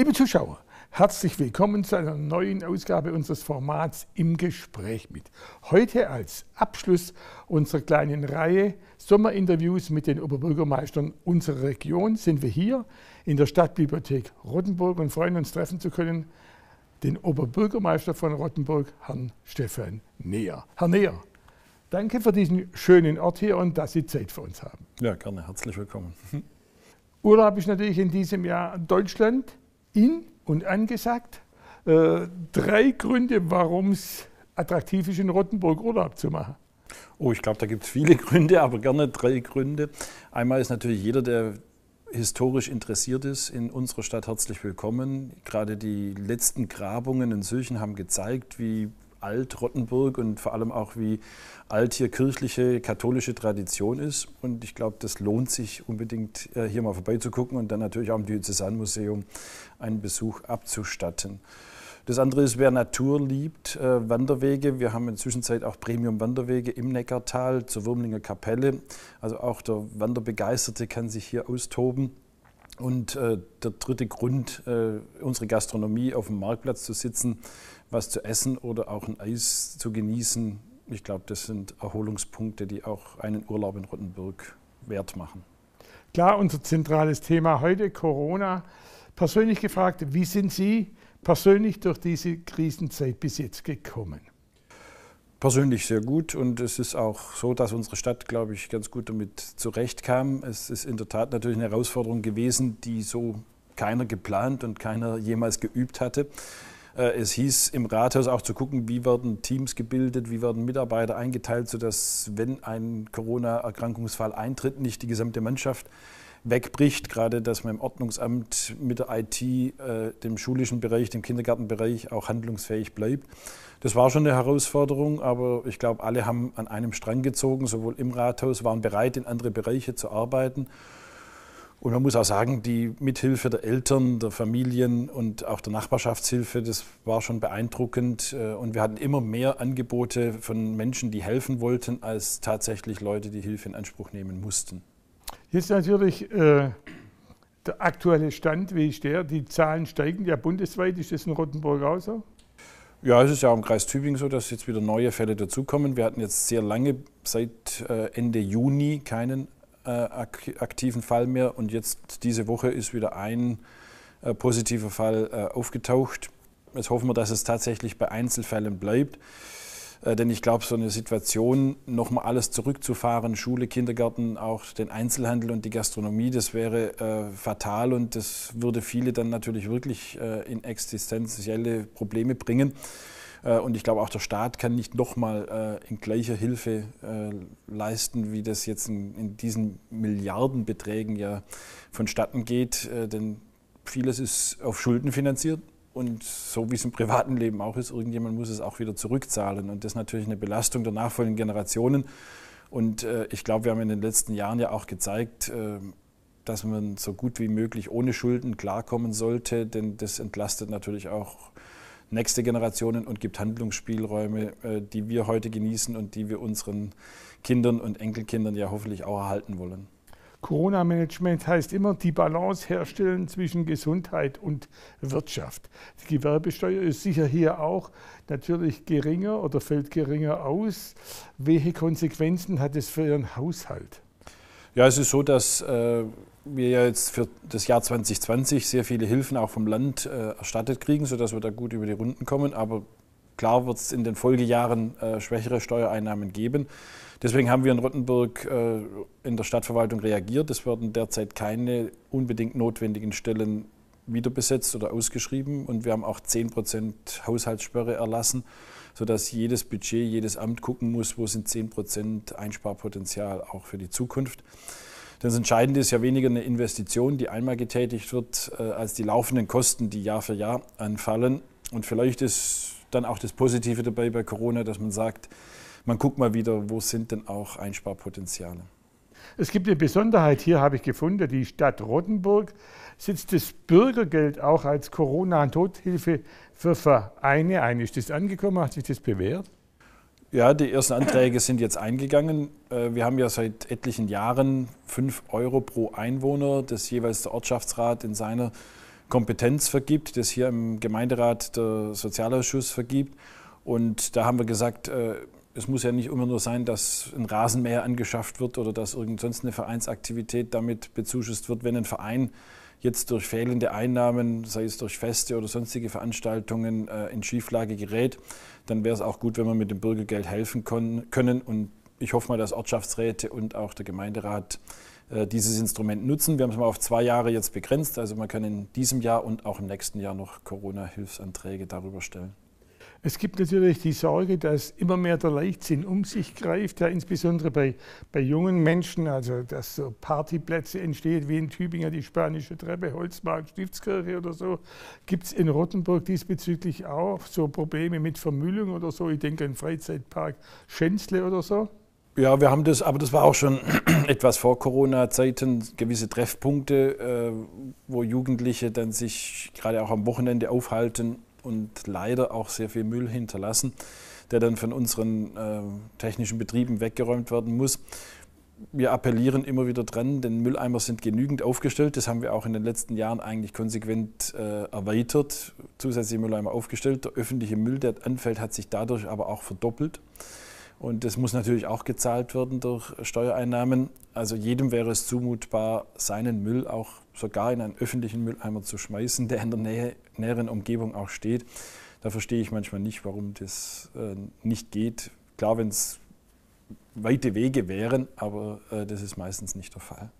Liebe Zuschauer, herzlich willkommen zu einer neuen Ausgabe unseres Formats Im Gespräch mit. Heute als Abschluss unserer kleinen Reihe Sommerinterviews mit den Oberbürgermeistern unserer Region sind wir hier in der Stadtbibliothek Rottenburg und freuen uns treffen zu können den Oberbürgermeister von Rottenburg, Herrn Stefan Neher. Herr Neher, danke für diesen schönen Ort hier und dass Sie Zeit für uns haben. Ja, gerne. Herzlich willkommen. Urlaub ist natürlich in diesem Jahr Deutschland in und angesagt. Äh, drei Gründe, warum es attraktiv ist, in Rottenburg Urlaub zu machen. Oh, ich glaube, da gibt es viele Gründe, aber gerne drei Gründe. Einmal ist natürlich jeder, der historisch interessiert ist, in unserer Stadt herzlich willkommen. Gerade die letzten Grabungen in Sülchen haben gezeigt, wie alt Rottenburg und vor allem auch wie alt hier kirchliche, katholische Tradition ist. Und ich glaube, das lohnt sich unbedingt äh, hier mal vorbeizugucken und dann natürlich auch im Diözesanmuseum einen Besuch abzustatten. Das andere ist, wer Natur liebt, äh, Wanderwege. Wir haben inzwischen auch Premium-Wanderwege im Neckartal zur Wurmlinger Kapelle. Also auch der Wanderbegeisterte kann sich hier austoben. Und äh, der dritte Grund, äh, unsere Gastronomie auf dem Marktplatz zu sitzen, was zu essen oder auch ein Eis zu genießen. Ich glaube, das sind Erholungspunkte, die auch einen Urlaub in Rottenburg wert machen. Klar, unser zentrales Thema heute, Corona. Persönlich gefragt, wie sind Sie persönlich durch diese Krisenzeit bis jetzt gekommen? Persönlich sehr gut und es ist auch so, dass unsere Stadt, glaube ich, ganz gut damit zurechtkam. Es ist in der Tat natürlich eine Herausforderung gewesen, die so keiner geplant und keiner jemals geübt hatte. Äh, es hieß im Rathaus auch zu gucken, wie werden Teams gebildet, wie werden Mitarbeiter eingeteilt, sodass, wenn ein Corona-Erkrankungsfall eintritt, nicht die gesamte Mannschaft wegbricht. Gerade, dass man im Ordnungsamt mit der IT, äh, dem schulischen Bereich, dem Kindergartenbereich auch handlungsfähig bleibt. Das war schon eine Herausforderung, aber ich glaube, alle haben an einem Strang gezogen, sowohl im Rathaus, waren bereit, in andere Bereiche zu arbeiten. Und man muss auch sagen, die Mithilfe der Eltern, der Familien und auch der Nachbarschaftshilfe, das war schon beeindruckend. Äh, und wir hatten immer mehr Angebote von Menschen, die helfen wollten, als tatsächlich Leute, die Hilfe in Anspruch nehmen mussten. Jetzt natürlich äh, der aktuelle Stand, wie ist der? Die Zahlen steigen ja bundesweit. Ist das in Rottenburg auch so? Ja, es ist ja auch im Kreis Tübingen so, dass jetzt wieder neue Fälle dazukommen. Wir hatten jetzt sehr lange, seit äh, Ende Juni, keinen äh, aktiven Fall mehr und jetzt diese Woche ist wieder ein äh, positiver Fall aufgetaucht. Jetzt hoffen wir, dass es tatsächlich bei Einzelfällen bleibt. Denn ich glaube, so eine Situation, nochmal alles zurückzufahren, Schule, Kindergarten, auch den Einzelhandel und die Gastronomie, das wäre äh, fatal und das würde viele dann natürlich wirklich äh, in existenzielle Probleme bringen. Äh, und ich glaube, auch der Staat kann nicht nochmal äh, in gleicher Hilfe äh, leisten, wie das jetzt in, diesen Milliardenbeträgen ja vonstatten geht. Denn vieles ist auf Schulden finanziert. Und so wie es im privaten Leben auch ist, irgendjemand muss es auch wieder zurückzahlen. Und das ist natürlich eine Belastung der nachfolgenden Generationen. Und ich glaube, wir haben in den letzten Jahren ja auch gezeigt, dass man so gut wie möglich ohne Schulden klarkommen sollte, denn das entlastet natürlich auch nächste Generationen und gibt Handlungsspielräume, äh, die wir heute genießen und die wir unseren Kindern und Enkelkindern ja hoffentlich auch erhalten wollen. Corona-Management heißt immer die Balance herstellen zwischen Gesundheit und Wirtschaft. Die Gewerbesteuer ist sicher hier auch natürlich geringer oder fällt geringer aus. Welche Konsequenzen hat es für Ihren Haushalt? Ja, es ist so, dass äh, wir ja jetzt für das Jahr 2020 sehr viele Hilfen auch vom Land äh, erstattet kriegen, sodass wir da gut über die Runden kommen. Aber klar wird es in den Folgejahren äh, schwächere Steuereinnahmen geben. Deswegen haben wir in Rottenburg äh, in der Stadtverwaltung reagiert. Es werden derzeit keine unbedingt notwendigen Stellen wiederbesetzt oder ausgeschrieben. Und wir haben auch 10 Prozent Haushaltssperre erlassen, sodass jedes Budget, jedes Amt gucken muss, wo sind 10 Prozent Einsparpotenzial auch für die Zukunft. Das Entscheidende ist ja weniger eine Investition, die einmal getätigt wird, äh, als die laufenden Kosten, die Jahr für Jahr anfallen. Und vielleicht ist dann auch das Positive dabei bei Corona, dass man sagt, man guckt mal wieder, wo sind denn auch Einsparpotenziale. Es gibt eine Besonderheit hier, habe ich gefunden, die Stadt Rottenburg setzt das Bürgergeld auch als Corona-Nothilfe für Vereine ein. Ist das angekommen? Hat sich das bewährt? Ja, die ersten Anträge sind jetzt eingegangen. Äh, wir haben ja seit etlichen Jahren 5 Euro pro Einwohner, das jeweils der Ortschaftsrat in seiner Kompetenz vergibt, das hier im Gemeinderat der Sozialausschuss vergibt. Und da haben wir gesagt, äh, es muss ja nicht immer nur sein, dass ein Rasenmäher angeschafft wird oder dass irgend sonst eine Vereinsaktivität damit bezuschusst wird. Wenn ein Verein jetzt durch fehlende Einnahmen, sei es durch Feste oder sonstige Veranstaltungen, äh, in Schieflage gerät, dann wäre es auch gut, wenn wir mit dem Bürgergeld helfen können. Und ich hoffe mal, dass Ortschaftsräte und auch der Gemeinderat dieses Instrument nutzen. Wir haben es mal auf zwei Jahre jetzt begrenzt. Also man kann in diesem Jahr und auch im nächsten Jahr noch Corona-Hilfsanträge darüber stellen. Es gibt natürlich die Sorge, dass immer mehr der Leichtsinn um sich greift, ja, insbesondere bei, bei jungen Menschen, also dass so Partyplätze entstehen, wie in Tübingen die spanische Treppe, Holzmarkt, Stiftskirche oder so. Gibt es in Rottenburg diesbezüglich auch so Probleme mit Vermüllung oder so? Ich denke an Freizeitpark Schänzle oder so. Ja, wir haben das, aber das war auch schon etwas vor Corona-Zeiten, gewisse Treffpunkte, äh, wo Jugendliche dann sich gerade auch am Wochenende aufhalten und leider auch sehr viel Müll hinterlassen, der dann von unseren äh, technischen Betrieben weggeräumt werden muss. Wir appellieren immer wieder dran, denn Mülleimer sind genügend aufgestellt. Das haben wir auch in den letzten Jahren eigentlich konsequent äh, erweitert, zusätzliche Mülleimer aufgestellt. Der öffentliche Müll, der anfällt, hat sich dadurch aber auch verdoppelt. Und das muss natürlich auch gezahlt werden durch Steuereinnahmen. Also jedem wäre es zumutbar, seinen Müll auch sogar in einen öffentlichen Mülleimer zu schmeißen, der in der Nähe, näheren Umgebung auch steht. Da verstehe ich manchmal nicht, warum das äh, nicht geht. Klar, wenn es weite Wege wären, aber äh, das ist meistens nicht der Fall.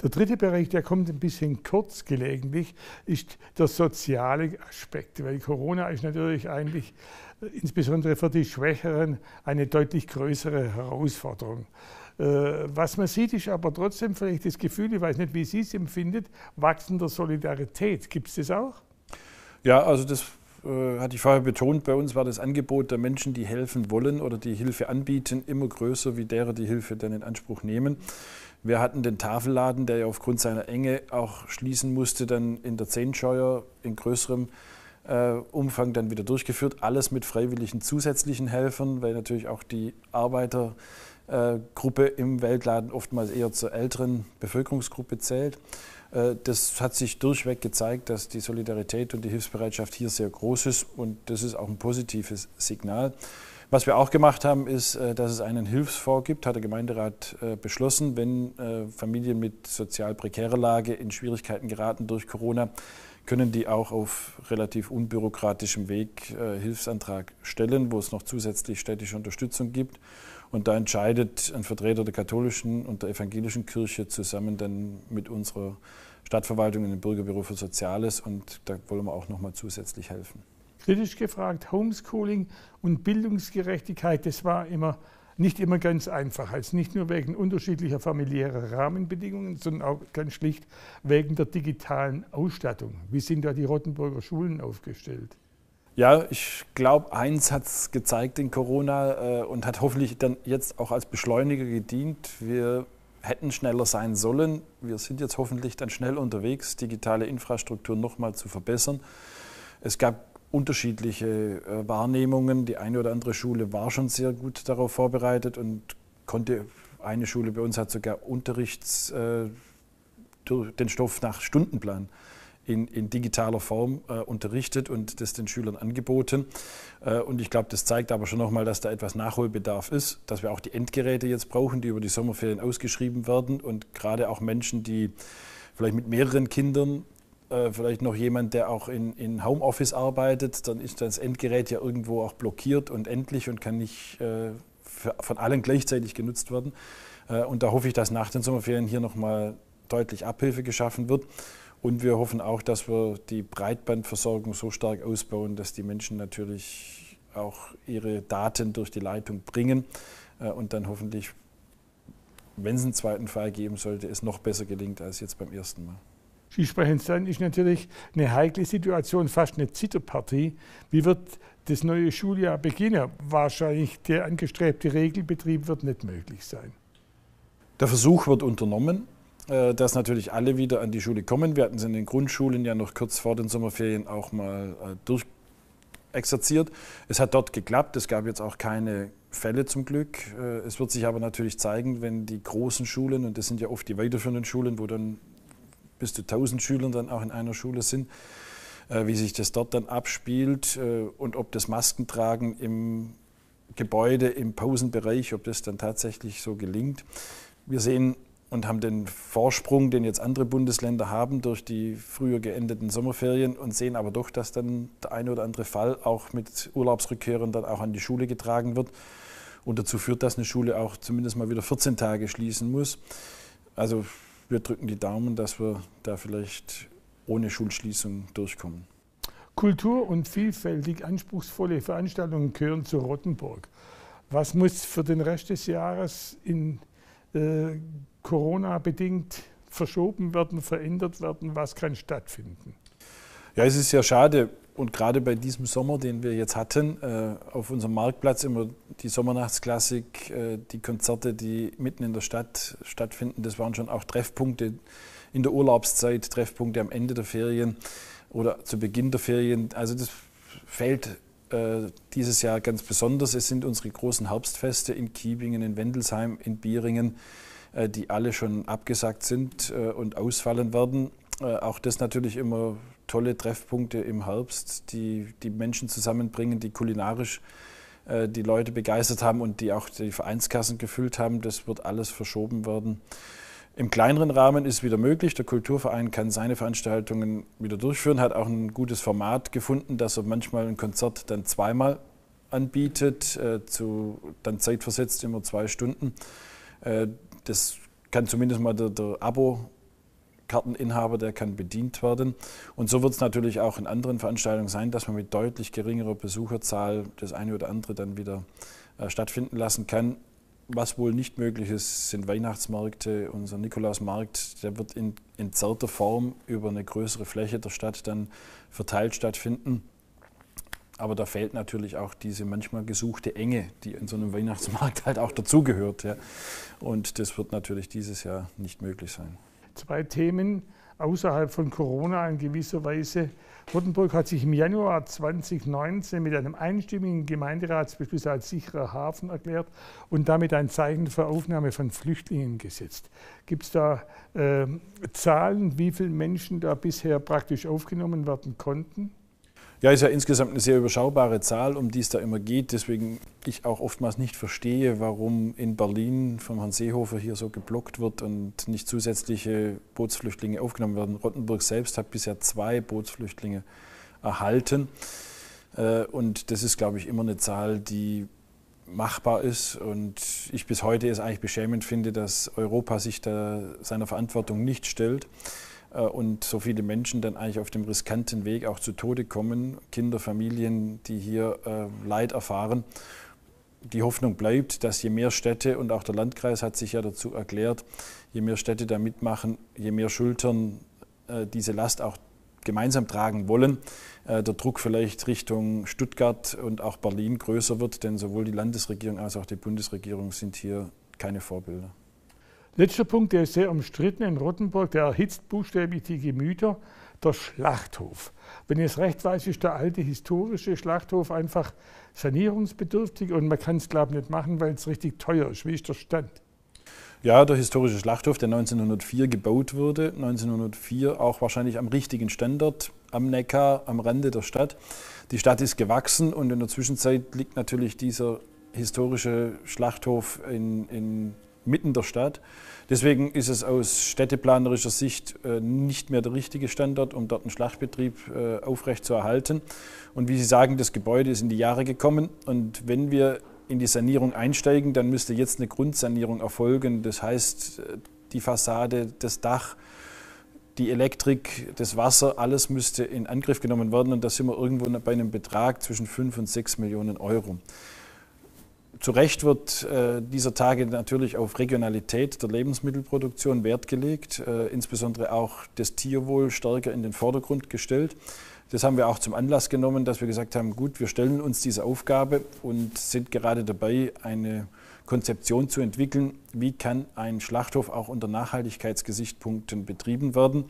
Der dritte Bereich, der kommt ein bisschen kurz gelegentlich, ist der soziale Aspekt, weil Corona ist natürlich eigentlich äh, insbesondere für die Schwächeren eine deutlich größere Herausforderung. Äh, was man sieht, ist aber trotzdem vielleicht das Gefühl, ich weiß nicht, wie Sie es empfindet, wachsender Solidarität. Gibt es das auch? Ja, also das äh, hatte ich vorher betont, bei uns war das Angebot der Menschen, die helfen wollen oder die Hilfe anbieten, immer größer wie derer, die Hilfe dann in Anspruch nehmen. Wir hatten den Tafelladen, der ja aufgrund seiner Enge auch schließen musste, dann in der Zehnscheuer in größerem äh, Umfang dann wieder durchgeführt. Alles mit freiwilligen zusätzlichen Helfern, weil natürlich auch die Arbeitergruppe äh, im Weltladen oftmals eher zur älteren Bevölkerungsgruppe zählt. Äh, das hat sich durchweg gezeigt, dass die Solidarität und die Hilfsbereitschaft hier sehr groß ist und das ist auch ein positives Signal. Was wir auch gemacht haben, ist, äh, dass es einen Hilfsfonds gibt, hat der Gemeinderat äh, beschlossen, wenn äh, Familien mit sozial prekärer Lage in Schwierigkeiten geraten durch Corona, können die auch auf relativ unbürokratischem Weg Hilfsantrag stellen, wo es noch zusätzlich städtische Unterstützung gibt. Und da entscheidet ein Vertreter der katholischen und der evangelischen Kirche zusammen dann mit unserer Stadtverwaltung in dem Bürgerbüro für Soziales und da wollen wir auch noch mal zusätzlich helfen kritisch gefragt, Homeschooling und Bildungsgerechtigkeit, das war immer nicht immer ganz einfach. Also nicht nur wegen unterschiedlicher familiärer Rahmenbedingungen, sondern auch ganz schlicht wegen der digitalen Ausstattung. Wie sind da die Rottenburger Schulen aufgestellt? Ja, ich glaube, eins hat es gezeigt in Corona äh, und hat hoffentlich dann jetzt auch als Beschleuniger gedient. Wir hätten schneller sein sollen. Wir sind jetzt hoffentlich dann schnell unterwegs, digitale Infrastruktur nochmal zu verbessern. Es gab unterschiedliche äh, Wahrnehmungen. Die eine oder andere Schule war schon sehr gut darauf vorbereitet und konnte, eine Schule bei uns hat sogar Unterrichts, äh, den Stoff nach Stundenplan in, in digitaler Form äh, unterrichtet und das den Schülern angeboten. Äh, und ich glaube, das zeigt aber schon nochmal, dass da etwas Nachholbedarf ist, dass wir auch die Endgeräte jetzt brauchen, die über die Sommerferien ausgeschrieben werden und gerade auch Menschen, die vielleicht mit mehreren Kindern äh, vielleicht noch jemand, der auch in, in Homeoffice arbeitet, dann ist das Endgerät ja irgendwo auch blockiert und endlich und kann nicht äh, für, von allen gleichzeitig genutzt werden. Äh, und da hoffe ich, dass nach den Sommerferien hier nochmal deutlich Abhilfe geschaffen wird. Und wir hoffen auch, dass wir die Breitbandversorgung so stark ausbauen, dass die Menschen natürlich auch ihre Daten durch die Leitung bringen äh, und dann hoffentlich, wenn es einen zweiten Fall geben sollte, es noch besser gelingt als jetzt beim ersten Mal. Skisprechen sein ist natürlich eine heikle Situation, fast eine Zitterpartie. Wie wird das neue Schuljahr beginnen? Wahrscheinlich der angestrebte Regelbetrieb wird nicht möglich sein. Der Versuch wird unternommen, äh, dass natürlich alle wieder an die Schule kommen. Wir hatten es in den Grundschulen ja noch kurz vor den Sommerferien auch mal äh, durchexerziert. Es hat dort geklappt. Es gab jetzt auch keine Fälle zum Glück. Äh, es wird sich aber natürlich zeigen, wenn die großen Schulen, und das sind ja oft die weiterführenden Schulen, wo dann bis zu 1000 Schülern dann auch in einer Schule sind, äh, wie sich das dort dann abspielt äh, und ob das Maskentragen im Gebäude, im Pausenbereich, ob das dann tatsächlich so gelingt. Wir sehen und haben den Vorsprung, den jetzt andere Bundesländer haben durch die früher geendeten Sommerferien und sehen aber doch, dass dann der eine oder andere Fall auch mit Urlaubsrückkehrern dann auch an die Schule getragen wird und dazu führt, dass eine Schule auch zumindest mal wieder 14 Tage schließen muss. Also wir drücken die Daumen, dass wir da vielleicht ohne Schulschließung durchkommen. Kultur und vielfältig anspruchsvolle Veranstaltungen gehören zu Rottenburg. Was muss für den Rest des Jahres in äh, Corona bedingt verschoben werden, verändert werden? Was kann stattfinden? Ja, es ist ja schade und gerade bei diesem Sommer, den wir jetzt hatten, äh, auf unserem Marktplatz immer die Sommernachtsklassik, äh, die Konzerte, die mitten in der Stadt stattfinden, das waren schon auch Treffpunkte in der Urlaubszeit, Treffpunkte am Ende der Ferien oder zu Beginn der Ferien. Also das fällt äh, dieses Jahr ganz besonders. Es sind unsere großen Herbstfeste in Kiebingen, in Wendelsheim, in Bieringen, die alle schon abgesagt sind und ausfallen werden. Auch das natürlich immer tolle Treffpunkte im Herbst, die die Menschen zusammenbringen, die kulinarisch äh, die Leute begeistert haben und die auch die Vereinskassen gefüllt haben. Das wird alles verschoben werden. Im kleineren Rahmen ist wieder möglich. Der Kulturverein kann seine Veranstaltungen wieder durchführen, hat auch ein gutes Format gefunden, dass er manchmal ein Konzert dann zweimal anbietet, äh, zu, dann zeitversetzt immer zwei Stunden. Äh, das kann zumindest mal der, der Abo Karteninhaber, der kann bedient werden. Und so wird es natürlich auch in anderen Veranstaltungen sein, dass man mit deutlich geringerer Besucherzahl das eine oder andere dann wieder äh, stattfinden lassen kann. Was wohl nicht möglich ist, sind Weihnachtsmärkte. Unser Nikolausmarkt, der wird in entzerrter Form über eine größere Fläche der Stadt dann verteilt stattfinden. Aber da fehlt natürlich auch diese manchmal gesuchte Enge, die in so einem Weihnachtsmarkt halt auch dazugehört. Ja. Und das wird natürlich dieses Jahr nicht möglich sein zwei Themen außerhalb von Corona in gewisser Weise. Rottenburg hat sich im Januar 2019 mit einem einstimmigen Gemeinderatsbeschluss als sicherer Hafen erklärt und damit ein Zeichen für Aufnahme von Flüchtlingen gesetzt. Gibt es da äh, Zahlen, wie viele Menschen da bisher praktisch aufgenommen werden konnten? Ja, ist ja insgesamt eine sehr überschaubare Zahl, um die es da immer geht. Deswegen ich auch oftmals nicht verstehe, warum in Berlin vom Herrn Seehofer hier so geblockt wird und nicht zusätzliche Bootsflüchtlinge aufgenommen werden. Rottenburg selbst hat bisher zwei Bootsflüchtlinge erhalten. Äh, und das ist, glaube ich, immer eine Zahl, die machbar ist. Und ich bis heute es eigentlich beschämend finde, dass Europa sich da seiner Verantwortung nicht stellt. Äh, und so viele Menschen dann eigentlich auf dem riskanten Weg auch zu Tode kommen, Kinder, Familien, die hier äh, Leid erfahren. Die Hoffnung bleibt, dass je mehr Städte, und auch der Landkreis hat sich ja dazu erklärt, je mehr Städte da mitmachen, je mehr Schultern äh, diese Last auch gemeinsam tragen wollen, der Druck vielleicht Richtung Stuttgart und auch Berlin größer wird, denn sowohl die Landesregierung als auch die Bundesregierung sind hier keine Vorbilder. Letzter Punkt, der ist sehr umstritten in Rottenburg, der erhitzt buchstäblich die Gemüter, der Schlachthof. Wenn ich es recht weiß, ist der alte historische Schlachthof einfach sanierungsbedürftig und man kann es, glaube ich, nicht machen, weil es richtig teuer ist. Wie ist der Stand? Ja, der historische Schlachthof, der 1904 gebaut wurde, 1904 auch wahrscheinlich am richtigen Standort, am Neckar, am Rande der Stadt. Die Stadt ist gewachsen und in der Zwischenzeit liegt natürlich dieser historische Schlachthof in, in mitten der Stadt. Deswegen ist es aus städteplanerischer Sicht äh, nicht mehr der richtige Standort, um dort einen Schlachtbetrieb äh, aufrechtzuerhalten. Und wie Sie sagen, das Gebäude ist in die Jahre gekommen. Und wenn wir in die Sanierung einsteigen, dann müsste jetzt eine Grundsanierung erfolgen. Das heißt, äh, die Fassade, das Dach, die Elektrik, das Wasser, alles müsste in Angriff genommen werden. Und da sind wir irgendwo bei einem Betrag zwischen 5 und 6 Millionen Euro. Zu Recht wird äh, dieser Tage natürlich auf Regionalität der Lebensmittelproduktion Wert gelegt, äh, insbesondere auch das Tierwohl stärker in den Vordergrund gestellt. Das haben wir auch zum Anlass genommen, dass wir gesagt haben, gut, wir stellen uns diese Aufgabe und sind gerade dabei, eine Konzeption zu entwickeln, wie kann ein Schlachthof auch unter Nachhaltigkeitsgesichtspunkten betrieben werden,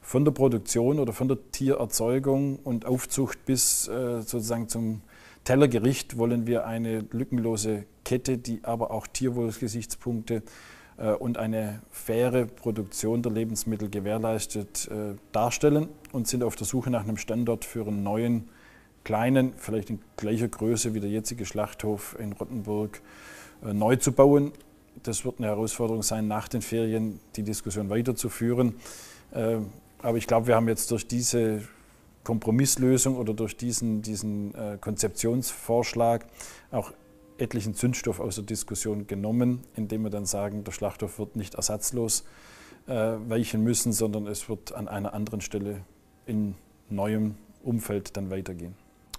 von der Produktion oder von der Tiererzeugung und Aufzucht bis äh, sozusagen zum Tellergericht wollen wir eine lückenlose Kette, die aber auch Tierwohlgesichtspunkte äh, und eine faire Produktion der Lebensmittel gewährleistet äh, darstellen und sind auf der Suche nach einem Standort für einen neuen, kleinen, vielleicht in gleicher Größe wie der jetzige Schlachthof in Rottenburg äh, neu zu bauen. Das wird eine Herausforderung sein, nach den Ferien die Diskussion weiterzuführen. Aber ich glaube, wir haben jetzt durch diese Kompromisslösung oder durch diesen, diesen Konzeptionsvorschlag auch etlichen Zündstoff aus der Diskussion genommen, indem wir dann sagen, der Schlachthof wird nicht ersatzlos äh, weichen müssen, sondern es wird an einer anderen Stelle in neuem Umfeld dann weitergehen.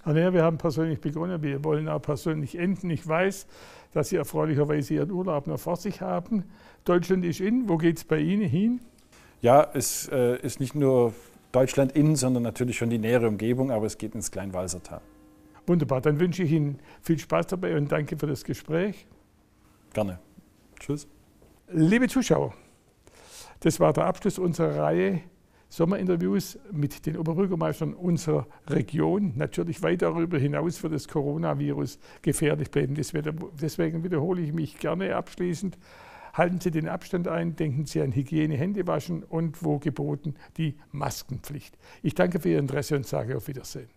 Ja, wir haben persönlich begonnen, wir wollen auch persönlich enden. Ich weiß, dass Sie erfreulicherweise Ihren Urlaub noch vor sich haben. Deutschland ist in, wo geht es bei Ihnen hin? Ja, es äh, ist nicht nur Deutschland in, sondern natürlich schon die nähere Umgebung, aber es geht ins Kleinwalsertal. Wunderbar, dann wünsche ich Ihnen viel Spaß dabei und danke für das Gespräch. Gerne. Tschüss. Liebe Zuschauer, das war der Abschluss unserer Reihe Sommerinterviews mit den Oberbürgermeistern unserer Region. Natürlich weit darüber hinaus für das Coronavirus gefährlich bleiben. Deswegen wiederhole ich mich gerne abschließend. Halten Sie den Abstand ein, denken Sie an Hygiene, Hände waschen und wo geboten die Maskenpflicht. Ich danke für Ihr Interesse und sage auf Wiedersehen.